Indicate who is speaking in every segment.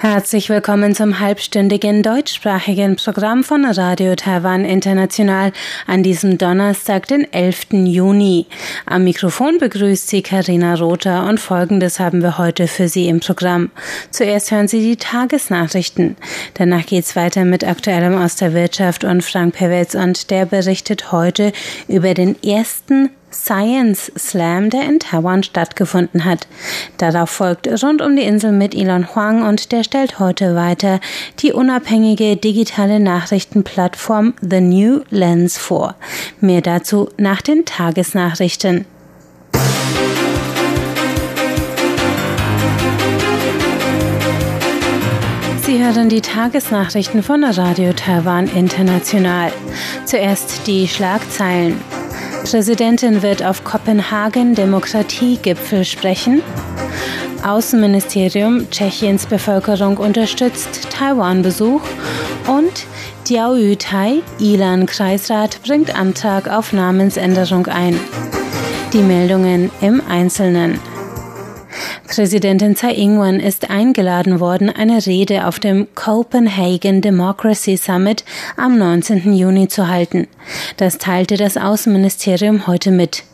Speaker 1: Herzlich willkommen zum halbstündigen deutschsprachigen Programm von Radio Taiwan International an diesem Donnerstag, den 11. Juni. Am Mikrofon begrüßt Sie Karina Rother und Folgendes haben wir heute für Sie im Programm. Zuerst hören Sie die Tagesnachrichten. Danach geht's weiter mit Aktuellem aus der Wirtschaft und Frank Pewitz und der berichtet heute über den ersten Science Slam, der in Taiwan stattgefunden hat. Darauf folgt Rund um die Insel mit Elon Huang und der stellt heute weiter die unabhängige digitale Nachrichtenplattform The New Lens vor. Mehr dazu nach den Tagesnachrichten. Sie hören die Tagesnachrichten von Radio Taiwan International. Zuerst die Schlagzeilen. Präsidentin wird auf Kopenhagen Demokratiegipfel sprechen. Außenministerium Tschechiens Bevölkerung unterstützt Taiwan-Besuch und Diao Yutai, Ilan-Kreisrat, bringt Antrag auf Namensänderung ein. Die Meldungen im Einzelnen. Präsidentin Tsai Ing-wen ist eingeladen worden, eine Rede auf dem Copenhagen Democracy Summit am 19. Juni zu halten. Das teilte das Außenministerium heute mit.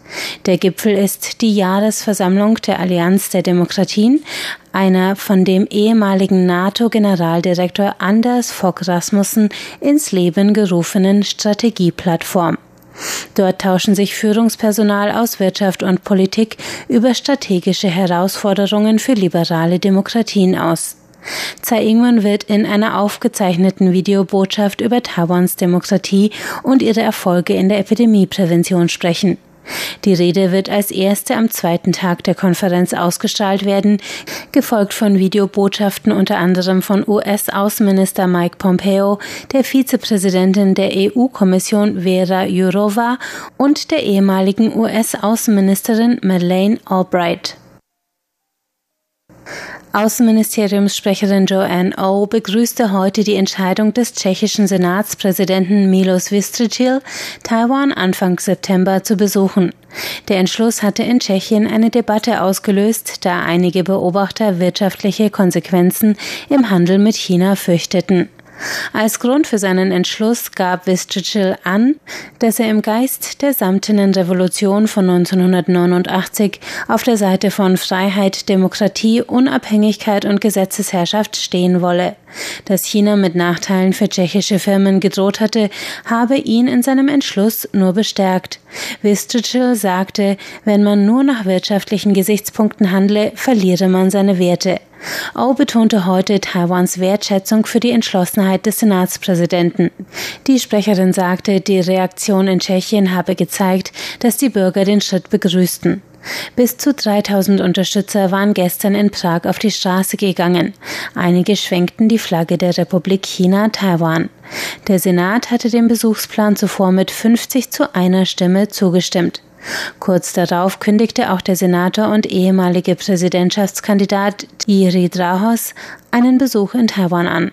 Speaker 1: Der Gipfel ist die Jahresversammlung der Allianz der Demokratien, einer von dem ehemaligen NATO-Generaldirektor Anders Fogh Rasmussen ins Leben gerufenen Strategieplattform. Dort tauschen sich Führungspersonal aus Wirtschaft und Politik über strategische Herausforderungen für liberale Demokratien aus. Tsai Ing-wen wird in einer aufgezeichneten Videobotschaft über Taiwans Demokratie und ihre Erfolge in der Epidemieprävention sprechen. Die Rede wird als erste am zweiten Tag der Konferenz ausgestrahlt werden, gefolgt von Videobotschaften unter anderem von US-Außenminister Mike Pompeo, der Vizepräsidentin der EU-Kommission Vera Jourova und der ehemaligen US-Außenministerin Madeleine Albright. Außenministeriumssprecherin Joanne O oh begrüßte heute die Entscheidung des tschechischen Senatspräsidenten Milos Vystrčil, Taiwan Anfang September zu besuchen. Der Entschluss hatte in Tschechien eine Debatte ausgelöst, da einige Beobachter wirtschaftliche Konsequenzen im Handel mit China fürchteten. Als Grund für seinen Entschluss gab Vystrčil an, dass er im Geist der samtenen Revolution von 1989 auf der Seite von Freiheit, Demokratie, Unabhängigkeit und Gesetzesherrschaft stehen wolle. Dass China mit Nachteilen für tschechische Firmen gedroht hatte, habe ihn in seinem Entschluss nur bestärkt. Vystrčil sagte, wenn man nur nach wirtschaftlichen Gesichtspunkten handle, verliere man seine Werte. Au betonte heute Taiwans Wertschätzung für die Entschlossenheit des Senatspräsidenten. Die Sprecherin sagte, die Reaktion in Tschechien habe gezeigt, dass die Bürger den Schritt begrüßten. Bis zu 3000 Unterstützer waren gestern in Prag auf die Straße gegangen. Einige schwenkten die Flagge der Republik China Taiwan. Der Senat hatte dem Besuchsplan zuvor mit 50 zu einer Stimme zugestimmt. Kurz darauf kündigte auch der Senator und ehemalige Präsidentschaftskandidat Thierry Drahos einen Besuch in Taiwan an.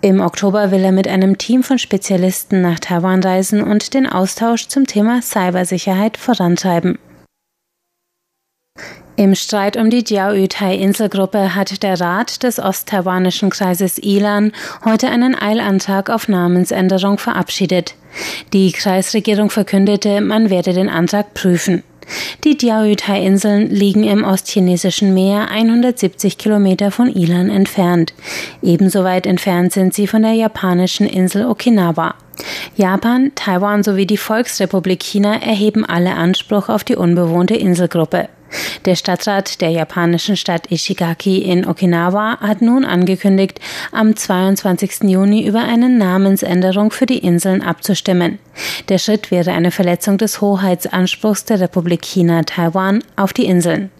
Speaker 1: Im Oktober will er mit einem Team von Spezialisten nach Taiwan reisen und den Austausch zum Thema Cybersicherheit vorantreiben. Im Streit um die Diaoyutai-Inselgruppe hat der Rat des osttaiwanischen Kreises Ilan heute einen Eilantrag auf Namensänderung verabschiedet. Die Kreisregierung verkündete, man werde den Antrag prüfen. Die Diaoyutai-Inseln liegen im ostchinesischen Meer 170 Kilometer von Ilan entfernt. Ebenso weit entfernt sind sie von der japanischen Insel Okinawa. Japan, Taiwan sowie die Volksrepublik China erheben alle Anspruch auf die unbewohnte Inselgruppe. Der Stadtrat der japanischen Stadt Ishigaki in Okinawa hat nun angekündigt, am 22. Juni über eine Namensänderung für die Inseln abzustimmen. Der Schritt wäre eine Verletzung des Hoheitsanspruchs der Republik China Taiwan auf die Inseln.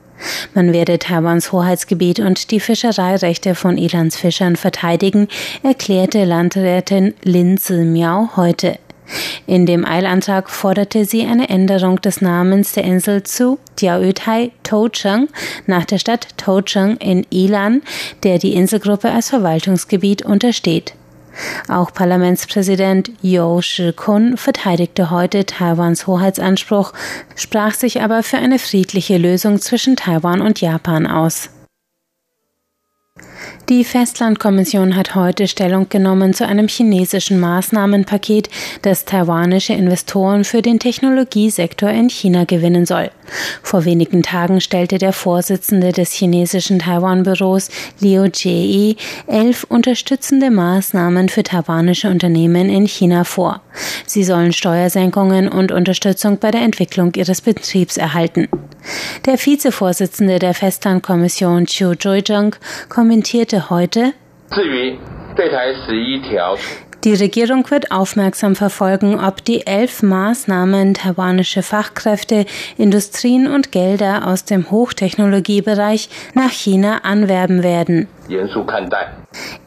Speaker 1: Man werde Taiwans Hoheitsgebiet und die Fischereirechte von Ilans Fischern verteidigen, erklärte Landrätin Lin Zimiao heute. In dem Eilantrag forderte sie eine Änderung des Namens der Insel zu Diaoyutai Tocheng nach der Stadt Tocheng in Ilan, der die Inselgruppe als Verwaltungsgebiet untersteht. Auch Parlamentspräsident Yo Shi-kun verteidigte heute Taiwans Hoheitsanspruch, sprach sich aber für eine friedliche Lösung zwischen Taiwan und Japan aus. Die Festlandkommission hat heute Stellung genommen zu einem chinesischen Maßnahmenpaket, das taiwanische Investoren für den Technologiesektor in China gewinnen soll. Vor wenigen Tagen stellte der Vorsitzende des chinesischen Taiwan-Büros Liu Jie elf unterstützende Maßnahmen für taiwanische Unternehmen in China vor. Sie sollen Steuersenkungen und Unterstützung bei der Entwicklung ihres Betriebs erhalten. Der Vizevorsitzende der Festlandkommission Chiu Zhuizheng kommentierte heute, die Regierung wird aufmerksam verfolgen, ob die elf Maßnahmen taiwanische Fachkräfte, Industrien und Gelder aus dem Hochtechnologiebereich nach China anwerben werden.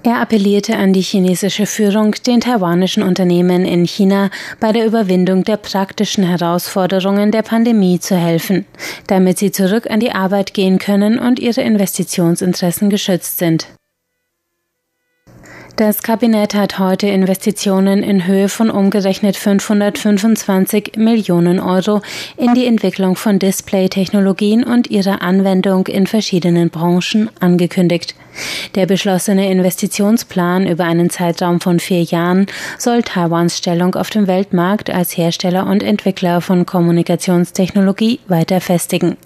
Speaker 1: Er appellierte an die chinesische Führung, den taiwanischen Unternehmen in China bei der Überwindung der praktischen Herausforderungen der Pandemie zu helfen, damit sie zurück an die Arbeit gehen können und ihre Investitionsinteressen geschützt sind. Das Kabinett hat heute Investitionen in Höhe von umgerechnet 525 Millionen Euro in die Entwicklung von Display-Technologien und ihre Anwendung in verschiedenen Branchen angekündigt. Der beschlossene Investitionsplan über einen Zeitraum von vier Jahren soll Taiwans Stellung auf dem Weltmarkt als Hersteller und Entwickler von Kommunikationstechnologie weiter festigen.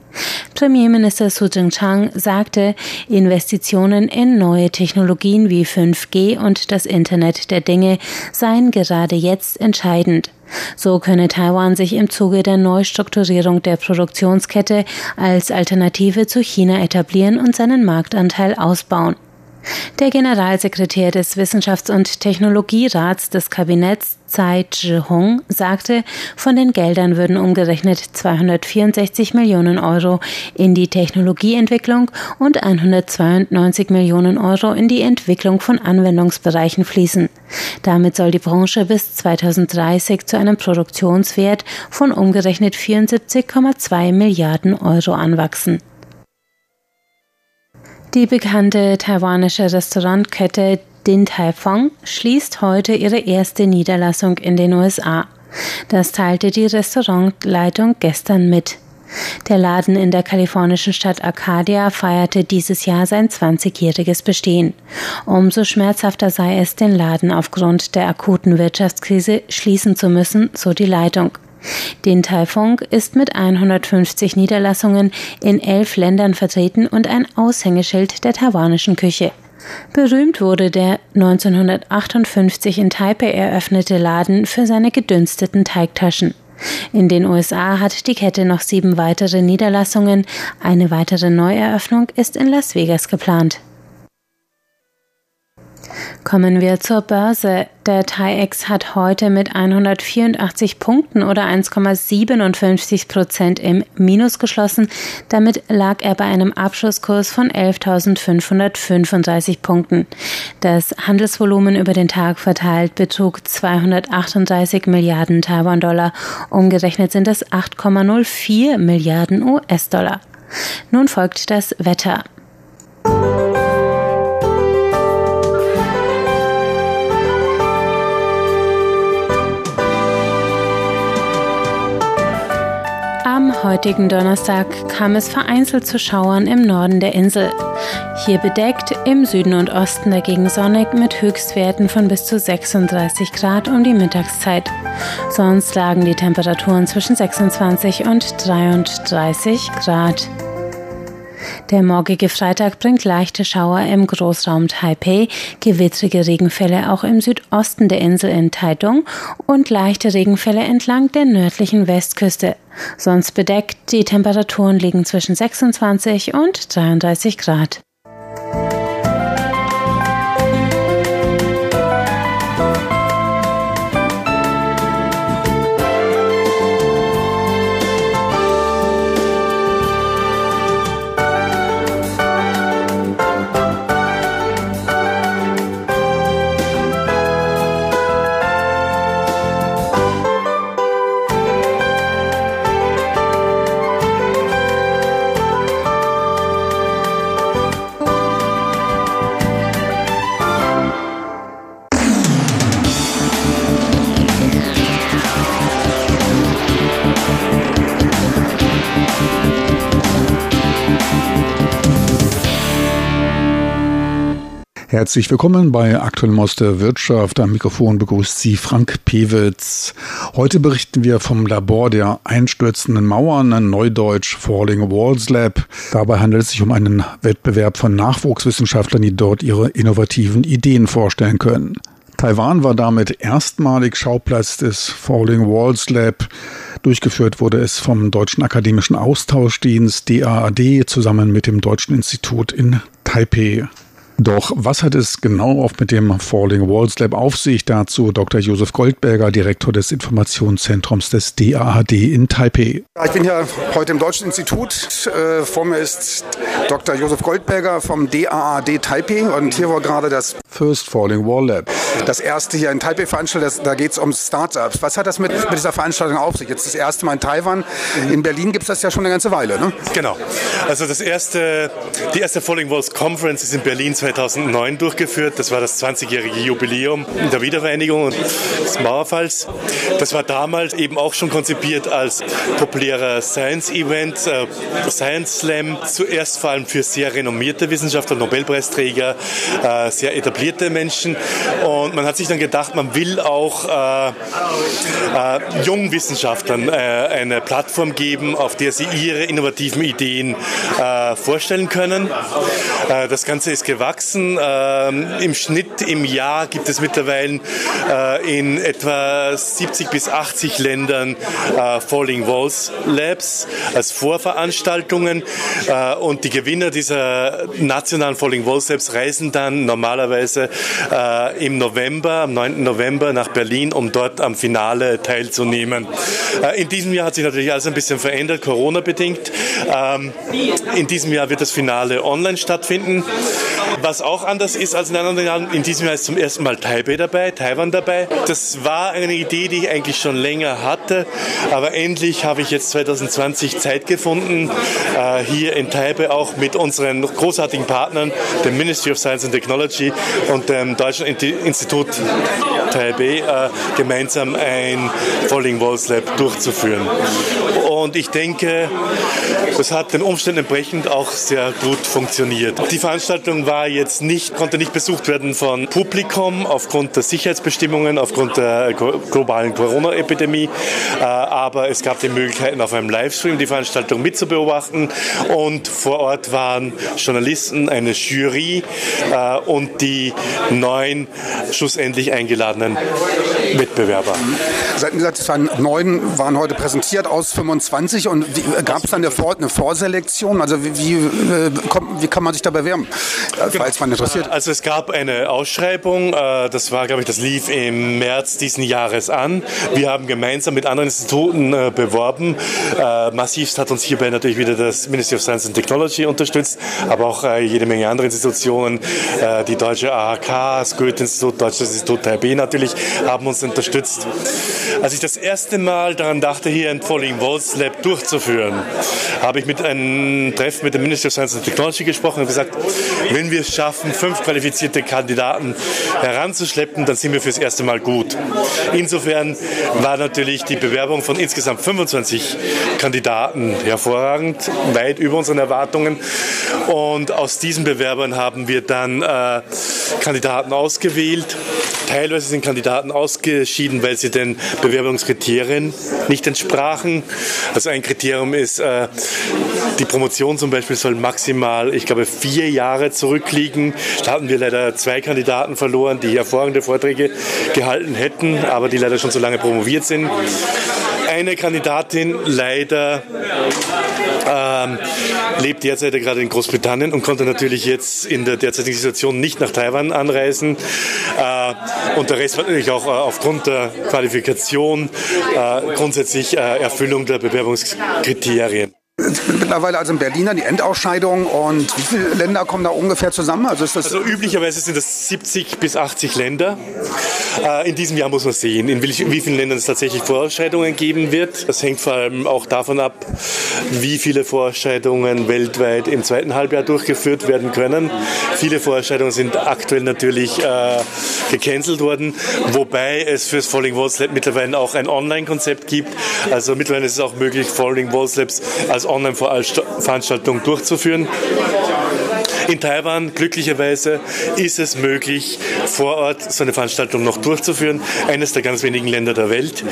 Speaker 1: Premierminister Su Jing-chang sagte, Investitionen in neue Technologien wie 5G und das Internet der Dinge seien gerade jetzt entscheidend. So könne Taiwan sich im Zuge der Neustrukturierung der Produktionskette als Alternative zu China etablieren und seinen Marktanteil ausbauen. Der Generalsekretär des Wissenschafts- und Technologierats des Kabinetts, Tsai Zhihong, sagte, von den Geldern würden umgerechnet 264 Millionen Euro in die Technologieentwicklung und 192 Millionen Euro in die Entwicklung von Anwendungsbereichen fließen. Damit soll die Branche bis 2030 zu einem Produktionswert von umgerechnet 74,2 Milliarden Euro anwachsen. Die bekannte taiwanische Restaurantkette Din Tai Fung schließt heute ihre erste Niederlassung in den USA. Das teilte die Restaurantleitung gestern mit. Der Laden in der kalifornischen Stadt Arcadia feierte dieses Jahr sein 20-jähriges Bestehen. Umso schmerzhafter sei es, den Laden aufgrund der akuten Wirtschaftskrise schließen zu müssen, so die Leitung. Den Taifunk ist mit 150 Niederlassungen in elf Ländern vertreten und ein Aushängeschild der taiwanischen Küche. Berühmt wurde der 1958 in Taipei eröffnete Laden für seine gedünsteten Teigtaschen. In den USA hat die Kette noch sieben weitere Niederlassungen. Eine weitere Neueröffnung ist in Las Vegas geplant. Kommen wir zur Börse. Der TAIEX hat heute mit 184 Punkten oder 1,57 Prozent im Minus geschlossen. Damit lag er bei einem Abschlusskurs von 11.535 Punkten. Das Handelsvolumen über den Tag verteilt betrug 238 Milliarden Taiwan-Dollar. Umgerechnet sind es 8,04 Milliarden US-Dollar. Nun folgt das Wetter. Heutigen Donnerstag kam es vereinzelt zu Schauern im Norden der Insel. Hier bedeckt, im Süden und Osten dagegen sonnig mit Höchstwerten von bis zu 36 Grad um die Mittagszeit. Sonst lagen die Temperaturen zwischen 26 und 33 Grad. Der morgige Freitag bringt leichte Schauer im Großraum Taipei, gewittrige Regenfälle auch im Südosten der Insel in Taitung und leichte Regenfälle entlang der nördlichen Westküste. Sonst bedeckt, die Temperaturen liegen zwischen 26 und 33 Grad.
Speaker 2: Herzlich willkommen bei Aktuell Maus der Wirtschaft. Am Mikrofon begrüßt Sie Frank Pewitz. Heute berichten wir vom Labor der einstürzenden Mauern, ein Neudeutsch Falling Walls Lab. Dabei handelt es sich um einen Wettbewerb von Nachwuchswissenschaftlern, die dort ihre innovativen Ideen vorstellen können. Taiwan war damit erstmalig Schauplatz des Falling Walls Lab. Durchgeführt wurde es vom Deutschen Akademischen Austauschdienst DAAD zusammen mit dem Deutschen Institut in Taipei. Doch was hat es genau oft mit dem Falling Walls Lab auf sich? Dazu Dr. Josef Goldberger, Direktor des Informationszentrums des DAAD in Taipei.
Speaker 3: Ich bin hier heute im Deutschen Institut. Äh, vor mir ist Dr. Josef Goldberger vom DAAD Taipei und hier war gerade das
Speaker 2: First Falling Wall Lab.
Speaker 3: Das erste hier in Taipei veranstaltet, da geht es um Startups. Was hat das mit, mit, dieser Veranstaltung auf sich? Jetzt das erste Mal in Taiwan. In Berlin gibt es das ja schon eine ganze Weile, ne?
Speaker 4: Genau. Also das erste, die erste Falling Walls Conference ist in Berlin 2009 durchgeführt. Das war das 20-jährige Jubiläum der Wiedervereinigung des Mauerfalls. Das war damals eben auch schon konzipiert als populärer Science-Event, äh, Science Slam. Zuerst vor allem für sehr renommierte Wissenschaftler, Nobelpreisträger, äh, sehr etablierte Menschen. Und man hat sich dann gedacht, man will auch äh, äh, jungen Wissenschaftlern äh, eine Plattform geben, auf der sie ihre innovativen Ideen äh, vorstellen können. das Ganze ist gewachsen gewachsen. Ähm, Im Schnitt im Jahr gibt es mittlerweile äh, in etwa 70 bis 80 Ländern äh, Falling Walls Labs als Vorveranstaltungen. Äh, und die Gewinner dieser nationalen Falling Walls Labs reisen dann normalerweise äh, im November, am 9. November nach Berlin, um dort am Finale teilzunehmen. Äh, in diesem Jahr hat sich natürlich alles ein bisschen verändert, Corona-bedingt. Ähm, in diesem Jahr wird das Finale online stattfinden. Was auch anders ist als in anderen Jahren, in diesem Jahr ist zum ersten Mal Taipei dabei, Taiwan dabei. Das war eine Idee, die ich eigentlich schon länger hatte, aber endlich habe ich jetzt 2020 Zeit gefunden, äh, hier in Taipei auch mit unseren großartigen Partnern, dem Ministry of Science and Technology und dem Deutschen Institut Taipei, äh, gemeinsam ein Falling Walls Lab durchzuführen. Und ich denke, das hat den Umständen entsprechend auch sehr gut funktioniert. Die Veranstaltung war jetzt nicht, konnte nicht besucht werden von Publikum aufgrund der Sicherheitsbestimmungen, aufgrund der globalen Corona-Epidemie. Äh, aber es gab die Möglichkeit, auf einem Livestream die Veranstaltung mitzubeobachten. Und vor Ort waren Journalisten, eine Jury äh, und die neun schlussendlich eingeladenen Wettbewerber.
Speaker 3: Sie hatten gesagt, es waren neun, waren heute präsentiert aus 25. Und gab es dann eine, Vor eine Vorselektion? Also wie, wie, äh, wie, kann man sich da bewerben?
Speaker 4: Genau falls man interessiert. Also es gab eine Ausschreibung, äh, das war, glaube ich, das lief im März diesen Jahres an. Wir haben gemeinsam mit anderen Instituten äh, beworben. Äh, massivst hat uns hierbei natürlich wieder das Ministry of Science and Technology unterstützt, aber auch jede Menge andere Institutionen, die deutsche AHK, das Goethe-Institut, Deutsches Institut Taipei natürlich, haben uns unterstützt. Als ich das erste Mal daran dachte, hier ein Falling Walls Lab durchzuführen, habe ich mit einem Treffen mit dem Ministry of Science and Technology gesprochen und gesagt, wenn wir es schaffen, fünf qualifizierte Kandidaten heranzuschleppen, dann sind wir fürs erste Mal gut. Insofern war natürlich die Bewerbung von insgesamt 25 Kandidaten hervorragend, weit über unseren Erwartungen. Und aus diesen Bewerbern haben wir dann äh, Kandidaten ausgewählt. Teilweise sind Kandidaten ausgeschieden, weil sie den Bewerbungskriterien nicht entsprachen. Also ein Kriterium ist, äh, die Promotion zum Beispiel soll maximal, ich glaube, vier Jahre zurückliegen. Da hatten wir leider zwei Kandidaten verloren, die hervorragende Vorträge gehalten hätten, aber die leider schon so lange promoviert sind eine Kandidatin leider ähm, lebt derzeit gerade in Großbritannien und konnte natürlich jetzt in der derzeitigen Situation nicht nach Taiwan anreisen. Äh, und der Rest war natürlich auch äh, aufgrund der Qualifikation äh, grundsätzlich äh, Erfüllung der Bewerbungskriterien.
Speaker 3: Mittlerweile also in Berlin die Endausscheidung und wie viele Länder kommen da ungefähr zusammen?
Speaker 4: Also, ist das also üblicherweise sind das 70 bis 80 Länder. Äh, in diesem Jahr muss man sehen, in wie vielen Ländern es tatsächlich Vorausscheidungen geben wird. Das hängt vor allem auch davon ab, wie viele Vorausscheidungen weltweit im zweiten Halbjahr durchgeführt werden können. Viele Vorausscheidungen sind aktuell natürlich äh, gecancelt worden, wobei es fürs Falling Walls Lab mittlerweile auch ein Online-Konzept gibt. Also mittlerweile ist es auch möglich, Falling Walls Labs als Online-Veranstaltung durchzuführen. In Taiwan, glücklicherweise, ist es möglich, vor Ort so eine Veranstaltung noch durchzuführen. Eines der ganz wenigen Länder der Welt.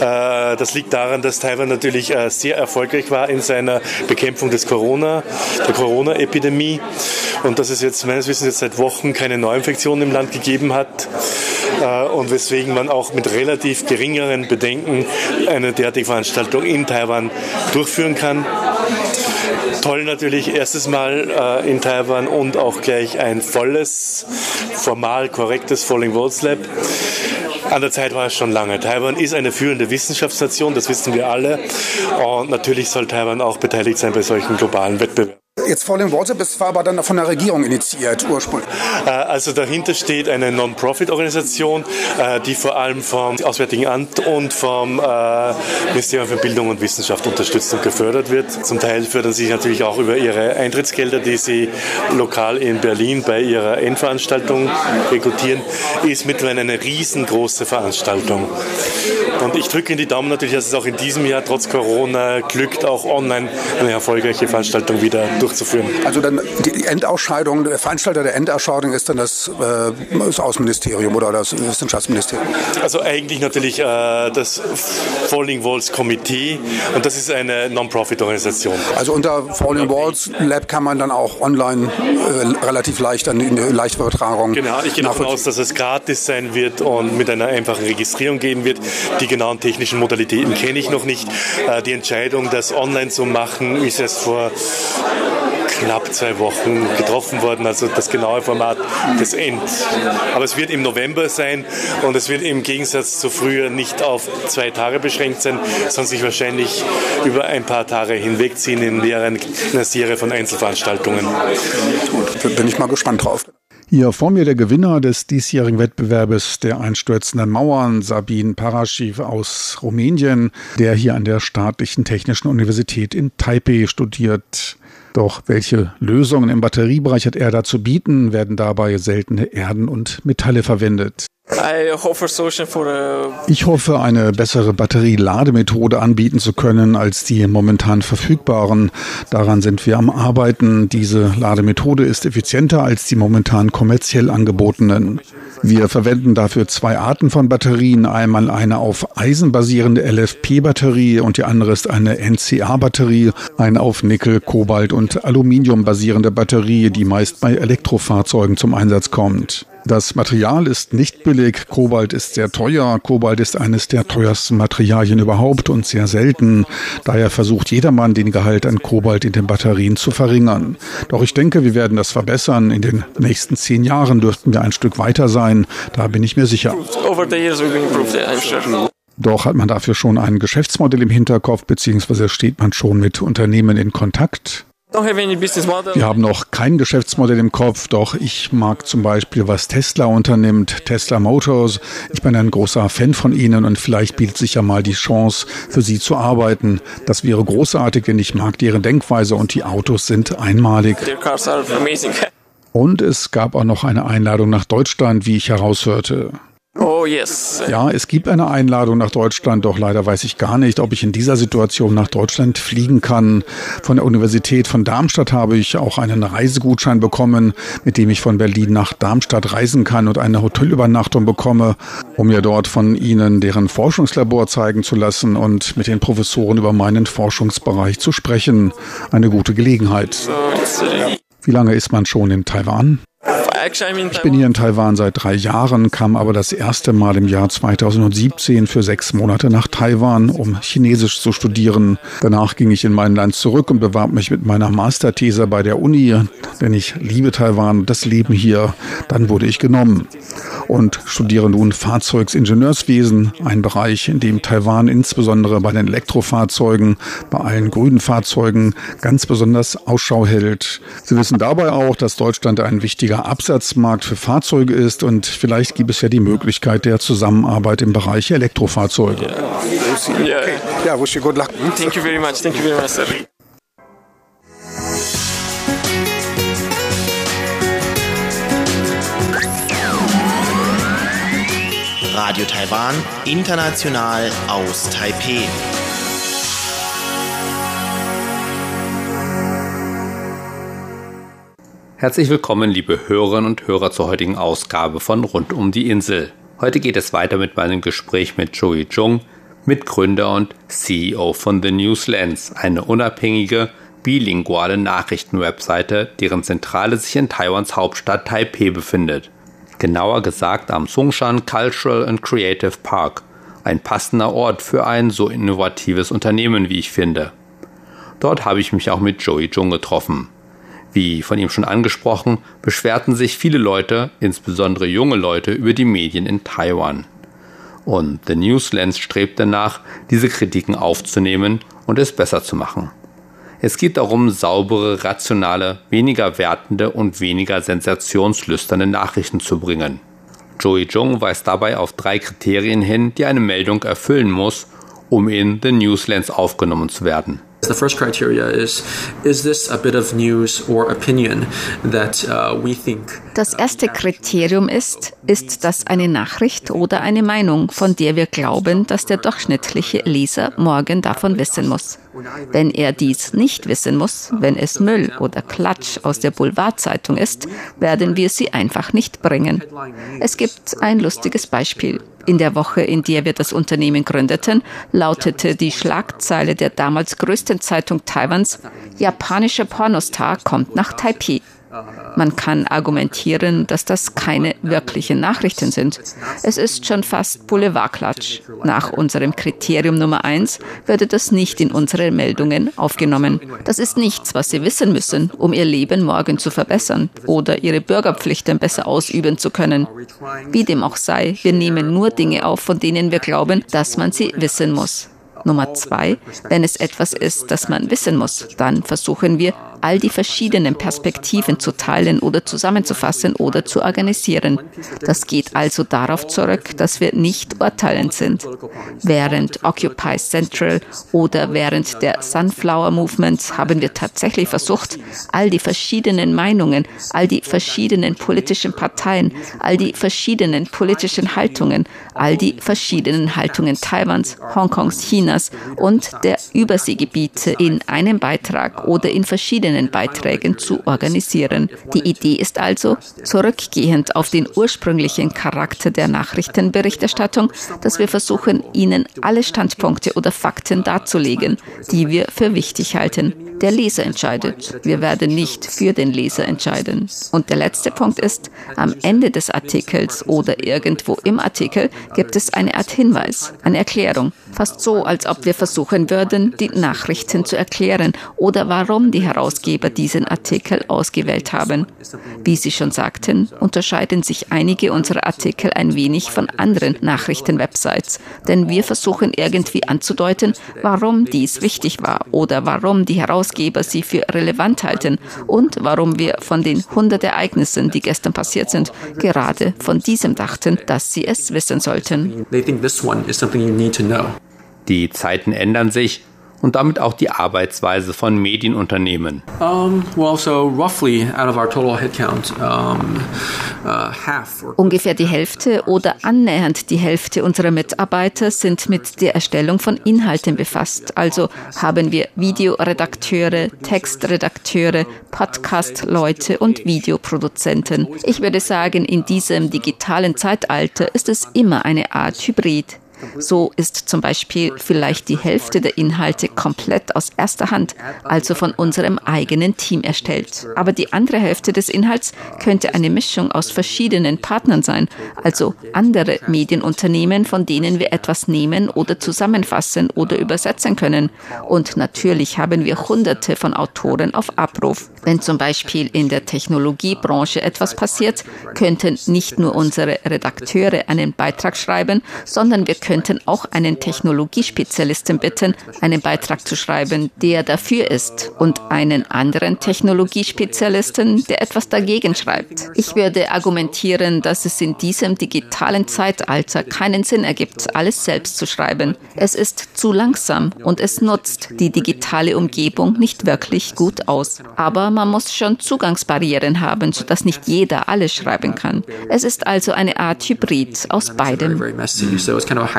Speaker 4: Äh, das liegt daran, dass Taiwan natürlich äh, sehr erfolgreich war in seiner Bekämpfung des Corona, der Corona-Epidemie und dass es jetzt meines Wissens jetzt seit Wochen keine Neuinfektionen im Land gegeben hat und weswegen man auch mit relativ geringeren Bedenken eine derartige Veranstaltung in Taiwan durchführen kann. Toll natürlich erstes Mal äh, in Taiwan und auch gleich ein volles, formal korrektes Falling Worlds Lab. An der Zeit war es schon lange. Taiwan ist eine führende Wissenschaftsnation, das wissen wir alle. Und natürlich soll Taiwan auch beteiligt sein bei solchen globalen Wettbewerben.
Speaker 3: Jetzt Falling Water, das war aber dann von der Regierung initiiert ursprünglich.
Speaker 4: Äh, also dahinter steht eine Non-Profit-Organisation, äh, die vor allem vom Auswärtigen Amt und vom äh, Ministerium für Bildung und Wissenschaft unterstützt und gefördert wird. Zum Teil fördern sie sich natürlich auch über ihre Eintrittsgelder, die sie lokal in Berlin bei ihrer Endveranstaltung rekrutieren. Ist mittlerweile eine riesengroße Veranstaltung. Und ich drücke in die Daumen natürlich, dass es auch in diesem Jahr trotz Corona glückt, auch online eine erfolgreiche Veranstaltung wieder durchzuführen.
Speaker 3: Also dann die Endausscheidung, der Veranstalter der Endausscheidung ist dann das, äh, das Außenministerium oder das Wissenschaftsministerium?
Speaker 4: Also eigentlich natürlich äh, das Falling Walls Komitee und das ist eine Non-Profit-Organisation.
Speaker 3: Also unter Falling Walls Lab kann man dann auch online äh, relativ leicht an die leichte Übertragung.
Speaker 4: Genau, ich gehe davon aus, dass es gratis sein wird und mit einer einfachen Registrierung gehen wird. Die genauen technischen Modalitäten kenne ich noch nicht. Äh, die Entscheidung, das online zu machen, ist erst vor knapp zwei Wochen getroffen worden, also das genaue Format des End. Aber es wird im November sein und es wird im Gegensatz zu früher nicht auf zwei Tage beschränkt sein, sondern sich wahrscheinlich über ein paar Tage hinwegziehen in mehreren, einer Serie von Einzelveranstaltungen.
Speaker 3: Bin ich mal gespannt drauf.
Speaker 2: Hier vor mir der Gewinner des diesjährigen Wettbewerbes der einstürzenden Mauern, Sabin Paraschiv aus Rumänien, der hier an der Staatlichen Technischen Universität in Taipei studiert. Doch welche Lösungen im Batteriebereich hat er da zu bieten? Werden dabei seltene Erden und Metalle verwendet? Ich hoffe, eine bessere Batterielademethode anbieten zu können als die momentan verfügbaren. Daran sind wir am Arbeiten. Diese Lademethode ist effizienter als die momentan kommerziell angebotenen. Wir verwenden dafür zwei Arten von Batterien. Einmal eine auf Eisen basierende LFP-Batterie und die andere ist eine NCA-Batterie, eine auf Nickel, Kobalt und Aluminium basierende Batterie, die meist bei Elektrofahrzeugen zum Einsatz kommt. Das Material ist nicht billig. Kobalt ist sehr teuer. Kobalt ist eines der teuersten Materialien überhaupt und sehr selten. Daher versucht jedermann, den Gehalt an Kobalt in den Batterien zu verringern. Doch ich denke, wir werden das verbessern. In den nächsten zehn Jahren dürften wir ein Stück weiter sein. Da bin ich mir sicher. Doch hat man dafür schon ein Geschäftsmodell im Hinterkopf, beziehungsweise steht man schon mit Unternehmen in Kontakt? Wir haben noch kein Geschäftsmodell im Kopf, doch ich mag zum Beispiel, was Tesla unternimmt, Tesla Motors. Ich bin ein großer Fan von ihnen und vielleicht bietet sich ja mal die Chance, für sie zu arbeiten. Das wäre großartig, denn ich mag deren Denkweise und die Autos sind einmalig. Und es gab auch noch eine Einladung nach Deutschland, wie ich heraushörte.
Speaker 5: Oh yes.
Speaker 2: Ja, es gibt eine Einladung nach Deutschland, doch leider weiß ich gar nicht, ob ich in dieser Situation nach Deutschland fliegen kann. Von der Universität von Darmstadt habe ich auch einen Reisegutschein bekommen, mit dem ich von Berlin nach Darmstadt reisen kann und eine Hotelübernachtung bekomme, um mir dort von Ihnen deren Forschungslabor zeigen zu lassen und mit den Professoren über meinen Forschungsbereich zu sprechen. Eine gute Gelegenheit. Wie lange ist man schon in Taiwan? Ich bin hier in Taiwan seit drei Jahren, kam aber das erste Mal im Jahr 2017 für sechs Monate nach Taiwan, um Chinesisch zu studieren. Danach ging ich in mein Land zurück und bewarb mich mit meiner Masterthese bei der Uni, denn ich liebe Taiwan und das Leben hier. Dann wurde ich genommen und studiere nun Fahrzeugingenieurswesen, ein Bereich, in dem Taiwan insbesondere bei den Elektrofahrzeugen, bei allen grünen Fahrzeugen ganz besonders Ausschau hält. Sie wissen dabei auch, dass Deutschland ein wichtiger Absatzmarkt für Fahrzeuge ist und vielleicht gibt es ja die Möglichkeit der Zusammenarbeit im Bereich Elektrofahrzeuge.
Speaker 5: Yeah.
Speaker 3: Ja, wish you good luck.
Speaker 5: Thank you very much. Thank you very much, sir.
Speaker 6: Radio Taiwan, international aus Taipeh.
Speaker 7: Herzlich willkommen, liebe Hörerinnen und Hörer zur heutigen Ausgabe von Rund um die Insel. Heute geht es weiter mit meinem Gespräch mit Joey Jung, Mitgründer und CEO von The Newslands, eine unabhängige, bilinguale Nachrichtenwebseite, deren Zentrale sich in Taiwans Hauptstadt Taipeh befindet. Genauer gesagt am Songshan Cultural and Creative Park, ein passender Ort für ein so innovatives Unternehmen, wie ich finde. Dort habe ich mich auch mit Joey Jung getroffen. Wie von ihm schon angesprochen, beschwerten sich viele Leute, insbesondere junge Leute, über die Medien in Taiwan. Und The Newslands strebt danach, diese Kritiken aufzunehmen und es besser zu machen. Es geht darum, saubere, rationale, weniger wertende und weniger sensationslüsterne Nachrichten zu bringen. Joey Jung weist dabei auf drei Kriterien hin, die eine Meldung erfüllen muss, um in The Newslands aufgenommen zu werden.
Speaker 8: The first criteria is is this a bit of news or opinion that uh, we think
Speaker 9: Das erste Kriterium ist, ist das eine Nachricht oder eine Meinung, von der wir glauben, dass der durchschnittliche Leser morgen davon wissen muss. Wenn er dies nicht wissen muss, wenn es Müll oder Klatsch aus der Boulevardzeitung ist, werden wir sie einfach nicht bringen. Es gibt ein lustiges Beispiel. In der Woche, in der wir das Unternehmen gründeten, lautete die Schlagzeile der damals größten Zeitung Taiwans, japanischer Pornostar kommt nach Taipei. Man kann argumentieren, dass das keine wirklichen Nachrichten sind. Es ist schon fast Boulevardklatsch. Nach unserem Kriterium Nummer eins würde das nicht in unsere Meldungen aufgenommen. Das ist nichts, was Sie wissen müssen, um Ihr Leben morgen zu verbessern oder Ihre Bürgerpflichten besser ausüben zu können. Wie dem auch sei, wir nehmen nur Dinge auf, von denen wir glauben, dass man sie wissen muss. Nummer zwei, wenn es etwas ist, das man wissen muss, dann versuchen wir, all die verschiedenen Perspektiven zu teilen oder zusammenzufassen oder zu organisieren. Das geht also darauf zurück, dass wir nicht urteilend sind. Während Occupy Central oder während der Sunflower Movement haben wir tatsächlich versucht, all die verschiedenen Meinungen, all die verschiedenen politischen Parteien, all die verschiedenen politischen Haltungen, all die verschiedenen Haltungen Taiwans, Hongkongs, Chinas und der Überseegebiete in einem Beitrag oder in verschiedenen verschiedenen Beiträgen zu organisieren. Die Idee ist also, zurückgehend auf den ursprünglichen Charakter der Nachrichtenberichterstattung, dass wir versuchen, Ihnen alle Standpunkte oder Fakten darzulegen, die wir für wichtig halten. Der Leser entscheidet. Wir werden nicht für den Leser entscheiden. Und der letzte Punkt ist, am Ende des Artikels oder irgendwo im Artikel gibt es eine Art Hinweis, eine Erklärung. Fast so, als ob wir versuchen würden, die Nachrichten zu erklären oder warum die Herausgeber diesen Artikel ausgewählt haben. Wie Sie schon sagten, unterscheiden sich einige unserer Artikel ein wenig von anderen Nachrichtenwebsites, denn wir versuchen irgendwie anzudeuten, warum dies wichtig war oder warum die Herausgeber sie für relevant halten und warum wir von den 100 Ereignissen, die gestern passiert sind, gerade von diesem dachten, dass sie es wissen sollten.
Speaker 7: Die Zeiten ändern sich und damit auch die Arbeitsweise von Medienunternehmen.
Speaker 8: Um, well, so roughly out of our total headcount, um, uh, half
Speaker 9: Ungefähr die Hälfte oder annähernd die Hälfte unserer Mitarbeiter sind mit der Erstellung von Inhalten befasst. Also haben wir Videoredakteure, Textredakteure, Podcast-Leute und Videoproduzenten. Ich würde sagen, in diesem digitalen Zeitalter ist es immer eine Art Hybrid. So ist zum Beispiel vielleicht die Hälfte der Inhalte komplett aus erster Hand, also von unserem eigenen Team erstellt. Aber die andere Hälfte des Inhalts könnte eine Mischung aus verschiedenen Partnern sein, also andere Medienunternehmen, von denen wir etwas nehmen oder zusammenfassen oder übersetzen können. Und natürlich haben wir hunderte von Autoren auf Abruf. Wenn zum Beispiel in der Technologiebranche etwas passiert, könnten nicht nur unsere Redakteure einen Beitrag schreiben, sondern wir könnten auch einen Technologiespezialisten bitten, einen Beitrag zu schreiben, der dafür ist, und einen anderen Technologiespezialisten, der etwas dagegen schreibt. Ich würde argumentieren, dass es in diesem digitalen Zeitalter keinen Sinn ergibt, alles selbst zu schreiben. Es ist zu langsam und es nutzt die digitale Umgebung nicht wirklich gut aus. Aber man muss schon Zugangsbarrieren haben, sodass nicht jeder alles schreiben kann. Es ist also eine Art Hybrid aus beidem.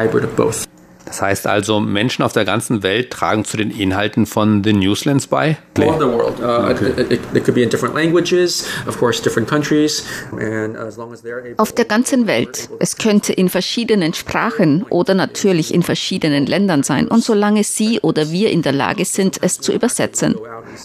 Speaker 9: hybrid of both.
Speaker 7: Das heißt also, Menschen auf der ganzen Welt tragen zu den Inhalten von The Newslands bei?
Speaker 8: All over the world. Uh, okay. it, it, could be in different languages, of course, different countries. And as long as they're able
Speaker 9: auf der ganzen Welt. Es könnte in verschiedenen Sprachen oder natürlich in verschiedenen Ländern sein. Und solange Sie oder wir in der Lage sind, es zu übersetzen.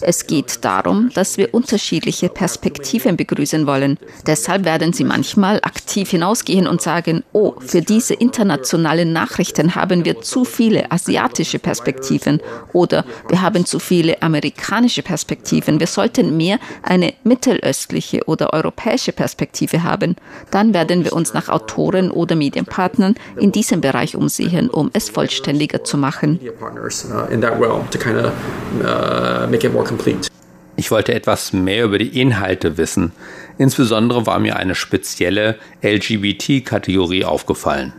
Speaker 9: Es geht darum, dass wir unterschiedliche Perspektiven begrüßen wollen. Deshalb werden Sie manchmal aktiv hinausgehen und sagen, oh, für diese internationalen Nachrichten haben wir wir zu viele asiatische Perspektiven oder wir haben zu viele amerikanische Perspektiven. Wir sollten mehr eine mittelöstliche oder europäische Perspektive haben. Dann werden wir uns nach Autoren oder Medienpartnern in diesem Bereich umsehen, um es vollständiger zu machen.
Speaker 7: Ich wollte etwas mehr über die Inhalte wissen. Insbesondere war mir eine spezielle LGBT-Kategorie aufgefallen.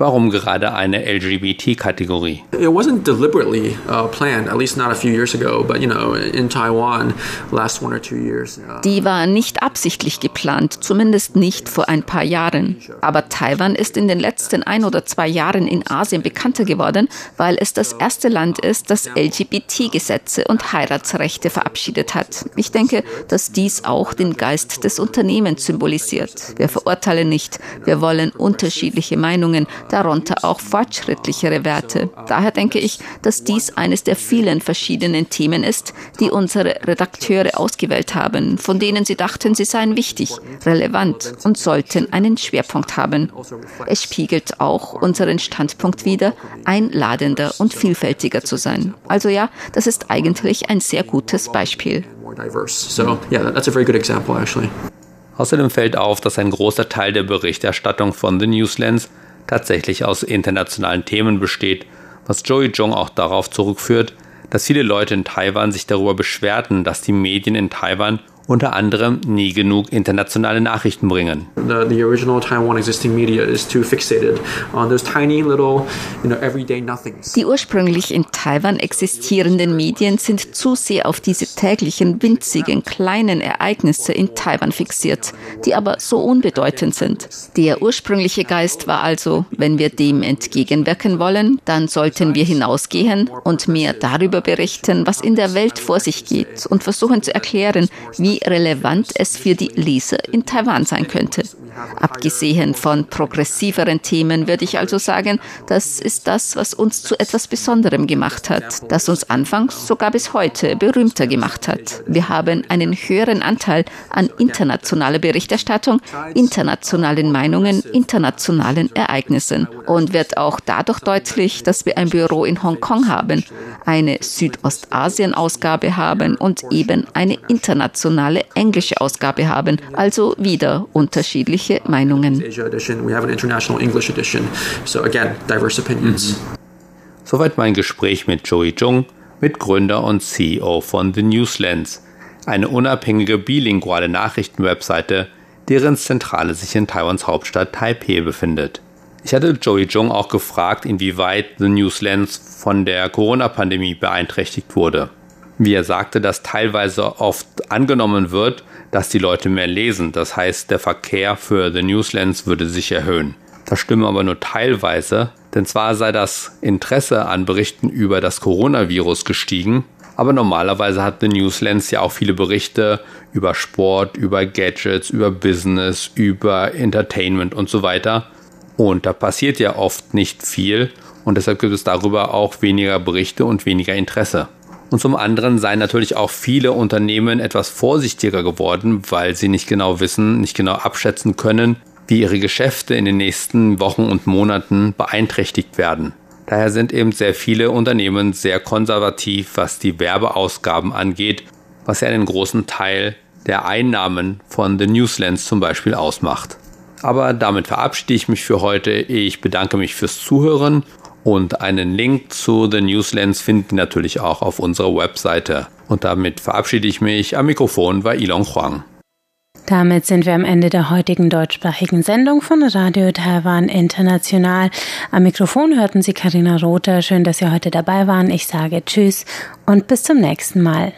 Speaker 7: Warum gerade eine LGBT-Kategorie?
Speaker 8: It wasn't deliberately uh, planned, at least not a few years ago, but you know, in Taiwan, last one or two years.
Speaker 9: Uh, Die war nicht absichtlich geplant, zumindest nicht vor ein paar Jahren. Aber Taiwan ist in den letzten ein oder zwei Jahren in Asien bekannter geworden, weil es das erste Land ist, das LGBT-Gesetze und Heiratsrechte verabschiedet hat. Ich denke, dass dies auch den Geist des Unternehmens symbolisiert. Wir verurteilen nicht, wir wollen unterschiedliche Meinungen, darunter auch fortschrittlichere Werte. Daher denke ich, dass dies eines der vielen verschiedenen Themen ist, die unsere Redakteure ausgewählt haben, von denen sie dachten, sie seien wichtig, relevant und sollten einen Schwerpunkt haben. Es spiegelt auch unseren Standpunkt wider, einladender und vielfältiger zu sein. Also ja, das ist eigentlich ein sehr gutes Beispiel.
Speaker 7: Außerdem fällt auf, dass ein großer Teil der Berichterstattung von The Newslands tatsächlich aus internationalen Themen besteht, was Joey Jong auch darauf zurückführt, dass viele Leute in Taiwan sich darüber beschwerten, dass die Medien in Taiwan unter anderem nie genug internationale Nachrichten bringen.
Speaker 9: The, the original Taiwan existing media is too fixated on those tiny little, you know, everyday nothings. Die ursprünglich in Taiwan existierenden Medien sind zu sehr auf diese täglichen, winzigen, kleinen Ereignisse in Taiwan fixiert, die aber so unbedeutend sind. Der ursprüngliche Geist war also, wenn wir dem entgegenwirken wollen, dann sollten wir hinausgehen und mehr darüber berichten, was in der Welt vor sich geht und versuchen zu erklären, wie relevant es für die Leser in Taiwan sein könnte. Abgesehen von progressiveren Themen würde ich also sagen, das ist das, was uns zu etwas Besonderem gemacht hat, das uns anfangs sogar bis heute berühmter gemacht hat. Wir haben einen höheren Anteil an internationaler Berichterstattung, internationalen Meinungen, internationalen Ereignissen und wird auch dadurch deutlich, dass wir ein Büro in Hongkong haben, eine Südostasien-Ausgabe haben und eben eine internationale englische Ausgabe haben, also wieder unterschiedliche Meinungen.
Speaker 7: Mhm. Soweit mein Gespräch mit Joey Jung, Mitgründer und CEO von The Newslands, eine unabhängige bilinguale Nachrichtenwebseite, deren Zentrale sich in Taiwans Hauptstadt Taipei befindet. Ich hatte Joey Jung auch gefragt, inwieweit The Newslands von der Corona-Pandemie beeinträchtigt wurde. Wie er sagte, dass teilweise oft angenommen wird, dass die Leute mehr lesen. Das heißt, der Verkehr für The Newslands würde sich erhöhen. Das stimme aber nur teilweise, denn zwar sei das Interesse an Berichten über das Coronavirus gestiegen, aber normalerweise hat The Newslands ja auch viele Berichte über Sport, über Gadgets, über Business, über Entertainment und so weiter. Und da passiert ja oft nicht viel und deshalb gibt es darüber auch weniger Berichte und weniger Interesse. Und zum anderen seien natürlich auch viele Unternehmen etwas vorsichtiger geworden, weil sie nicht genau wissen, nicht genau abschätzen können, wie ihre Geschäfte in den nächsten Wochen und Monaten beeinträchtigt werden. Daher sind eben sehr viele Unternehmen sehr konservativ, was die Werbeausgaben angeht, was ja einen großen Teil der Einnahmen von The Newslands zum Beispiel ausmacht. Aber damit verabschiede ich mich für heute. Ich bedanke mich fürs Zuhören und einen Link zu The Newslands finden natürlich auch auf unserer Webseite. Und damit verabschiede ich mich. Am Mikrofon war Ilon Huang.
Speaker 1: Damit sind wir am Ende der heutigen deutschsprachigen Sendung von Radio Taiwan International. Am Mikrofon hörten Sie Karina Rother. Schön, dass Sie heute dabei waren. Ich sage Tschüss und bis zum nächsten Mal.